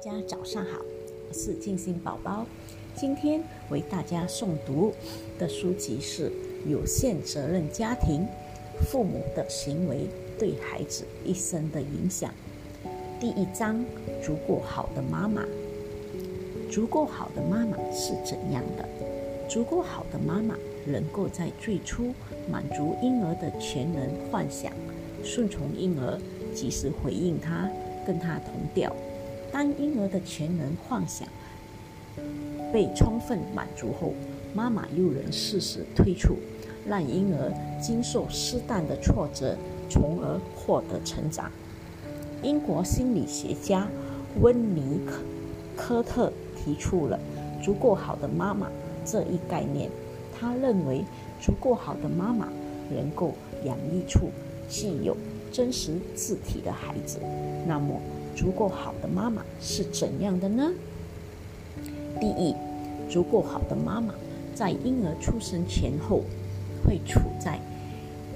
家早上好，我是静心宝宝。今天为大家诵读的书籍是《有限责任家庭：父母的行为对孩子一生的影响》。第一章：足够好的妈妈。足够好的妈妈是怎样的？足够好的妈妈能够在最初满足婴儿的全能幻想，顺从婴儿，及时回应他，跟他同调。当婴儿的全能幻想被充分满足后，妈妈又能适时退出，让婴儿经受适当的挫折，从而获得成长。英国心理学家温尼科科特提出了“足够好的妈妈”这一概念。他认为，足够好的妈妈能够养育出具有真实字体的孩子。那么，足够好的妈妈是怎样的呢？第一，足够好的妈妈在婴儿出生前后会处在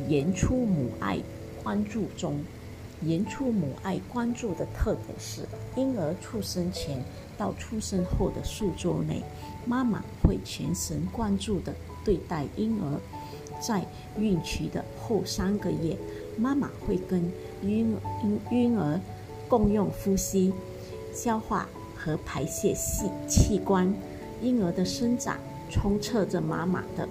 言出母爱关注中。言出母爱关注的特点是，婴儿出生前到出生后的数周内，妈妈会全神贯注地对待婴儿。在孕期的后三个月，妈妈会跟婴婴婴儿。共用呼吸、消化和排泄器器官，婴儿的生长充斥着妈妈的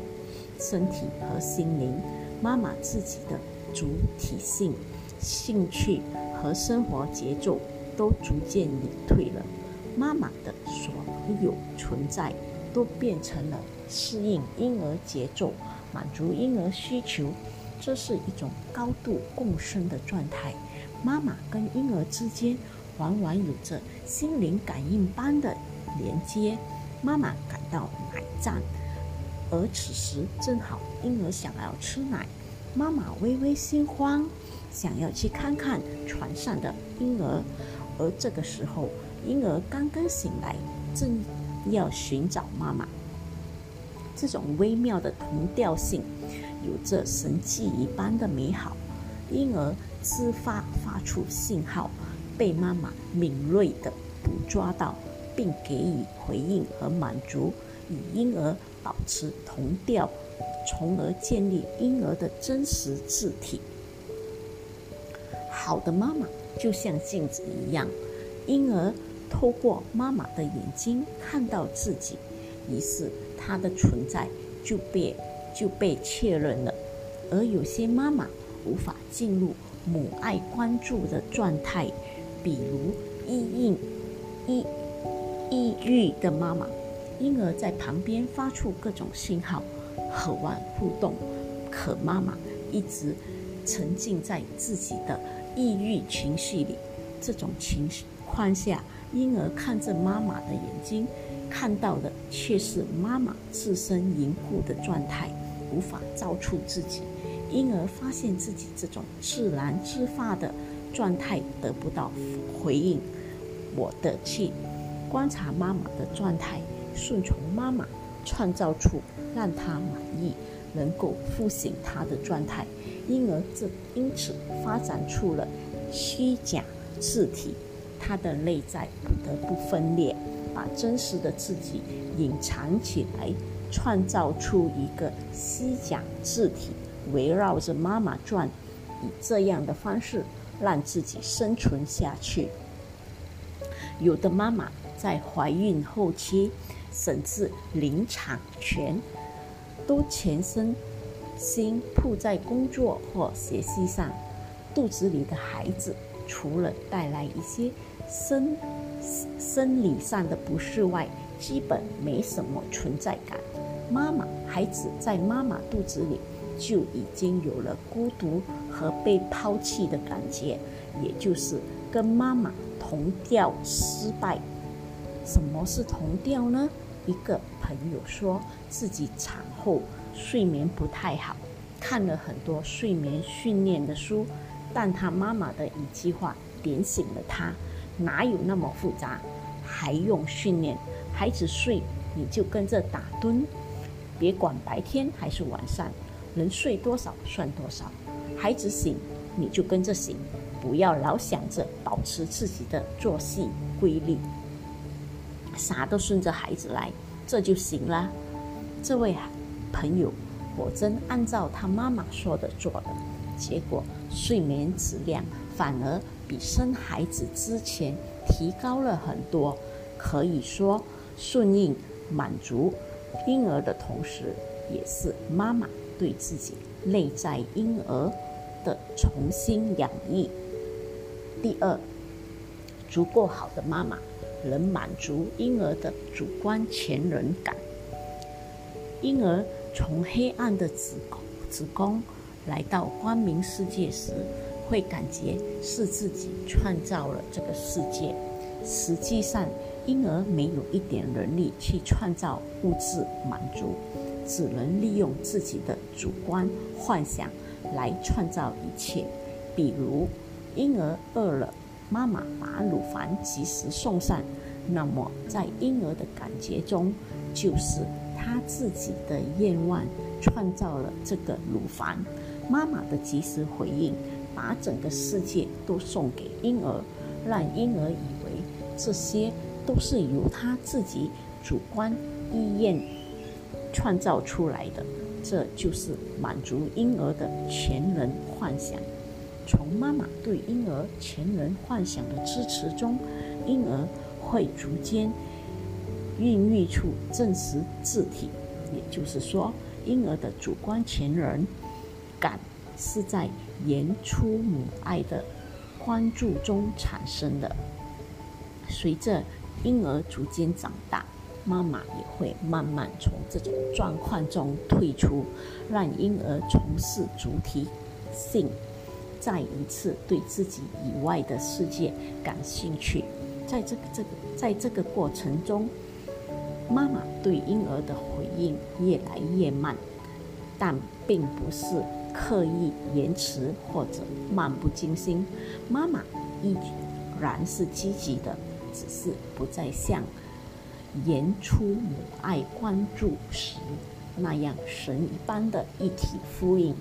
身体和心灵。妈妈自己的主体性、兴趣和生活节奏都逐渐隐退了。妈妈的所有存在都变成了适应婴儿节奏、满足婴儿需求。这是一种高度共生的状态。妈妈跟婴儿之间往往有着心灵感应般的连接。妈妈感到奶胀，而此时正好婴儿想要吃奶，妈妈微微心慌，想要去看看床上的婴儿。而这个时候，婴儿刚刚醒来，正要寻找妈妈。这种微妙的同调性，有着神迹一般的美好。婴儿自发发出信号，被妈妈敏锐地捕捉到，并给予回应和满足，与婴儿保持同调，从而建立婴儿的真实字体。好的妈妈就像镜子一样，婴儿透过妈妈的眼睛看到自己，于是他的存在就被就被确认了。而有些妈妈。无法进入母爱关注的状态，比如抑郁、抑抑郁的妈妈，婴儿在旁边发出各种信号，渴望互动，可妈妈一直沉浸在自己的抑郁情绪里。这种情况下，婴儿看着妈妈的眼睛，看到的却是妈妈自身凝固的状态，无法造出自己。婴儿发现自己这种自然自发的状态得不到回应，我的去观察妈妈的状态，顺从妈妈，创造出让她满意、能够复醒她的状态。婴儿这因此发展出了虚假字体，他的内在不得不分裂，把真实的自己隐藏起来，创造出一个虚假字体。围绕着妈妈转，以这样的方式让自己生存下去。有的妈妈在怀孕后期，甚至临产前，都全身心扑在工作或学习上。肚子里的孩子除了带来一些生生理上的不适外，基本没什么存在感。妈妈，孩子在妈妈肚子里。就已经有了孤独和被抛弃的感觉，也就是跟妈妈同调失败。什么是同调呢？一个朋友说自己产后睡眠不太好，看了很多睡眠训练的书，但他妈妈的一句话点醒了他：哪有那么复杂，还用训练？孩子睡你就跟着打盹，别管白天还是晚上。能睡多少算多少，孩子醒你就跟着醒，不要老想着保持自己的作息规律。啥都顺着孩子来，这就行了。这位朋友果真按照他妈妈说的做了，结果睡眠质量反而比生孩子之前提高了很多。可以说，顺应满足婴儿的同时，也是妈妈对自己内在婴儿的重新养育。第二，足够好的妈妈能满足婴儿的主观全能感。婴儿从黑暗的子宫子宫来到光明世界时，会感觉是自己创造了这个世界。实际上，婴儿没有一点能力去创造物质满足，只能利用自己的主观幻想来创造一切。比如，婴儿饿了，妈妈把乳房及时送上，那么在婴儿的感觉中，就是他自己的愿望创造了这个乳房。妈妈的及时回应，把整个世界都送给婴儿，让婴儿以为这些。都是由他自己主观意愿创造出来的，这就是满足婴儿的潜能幻想。从妈妈对婴儿潜能幻想的支持中，婴儿会逐渐孕育出真实字体。也就是说，婴儿的主观潜能感是在言出母爱的关注中产生的。随着婴儿逐渐长大，妈妈也会慢慢从这种状况中退出，让婴儿从事主体性，再一次对自己以外的世界感兴趣。在这个这个在这个过程中，妈妈对婴儿的回应越来越慢，但并不是刻意延迟或者漫不经心，妈妈依然是积极的。只是不再像言出母爱关注时那样神一般的一体呼应。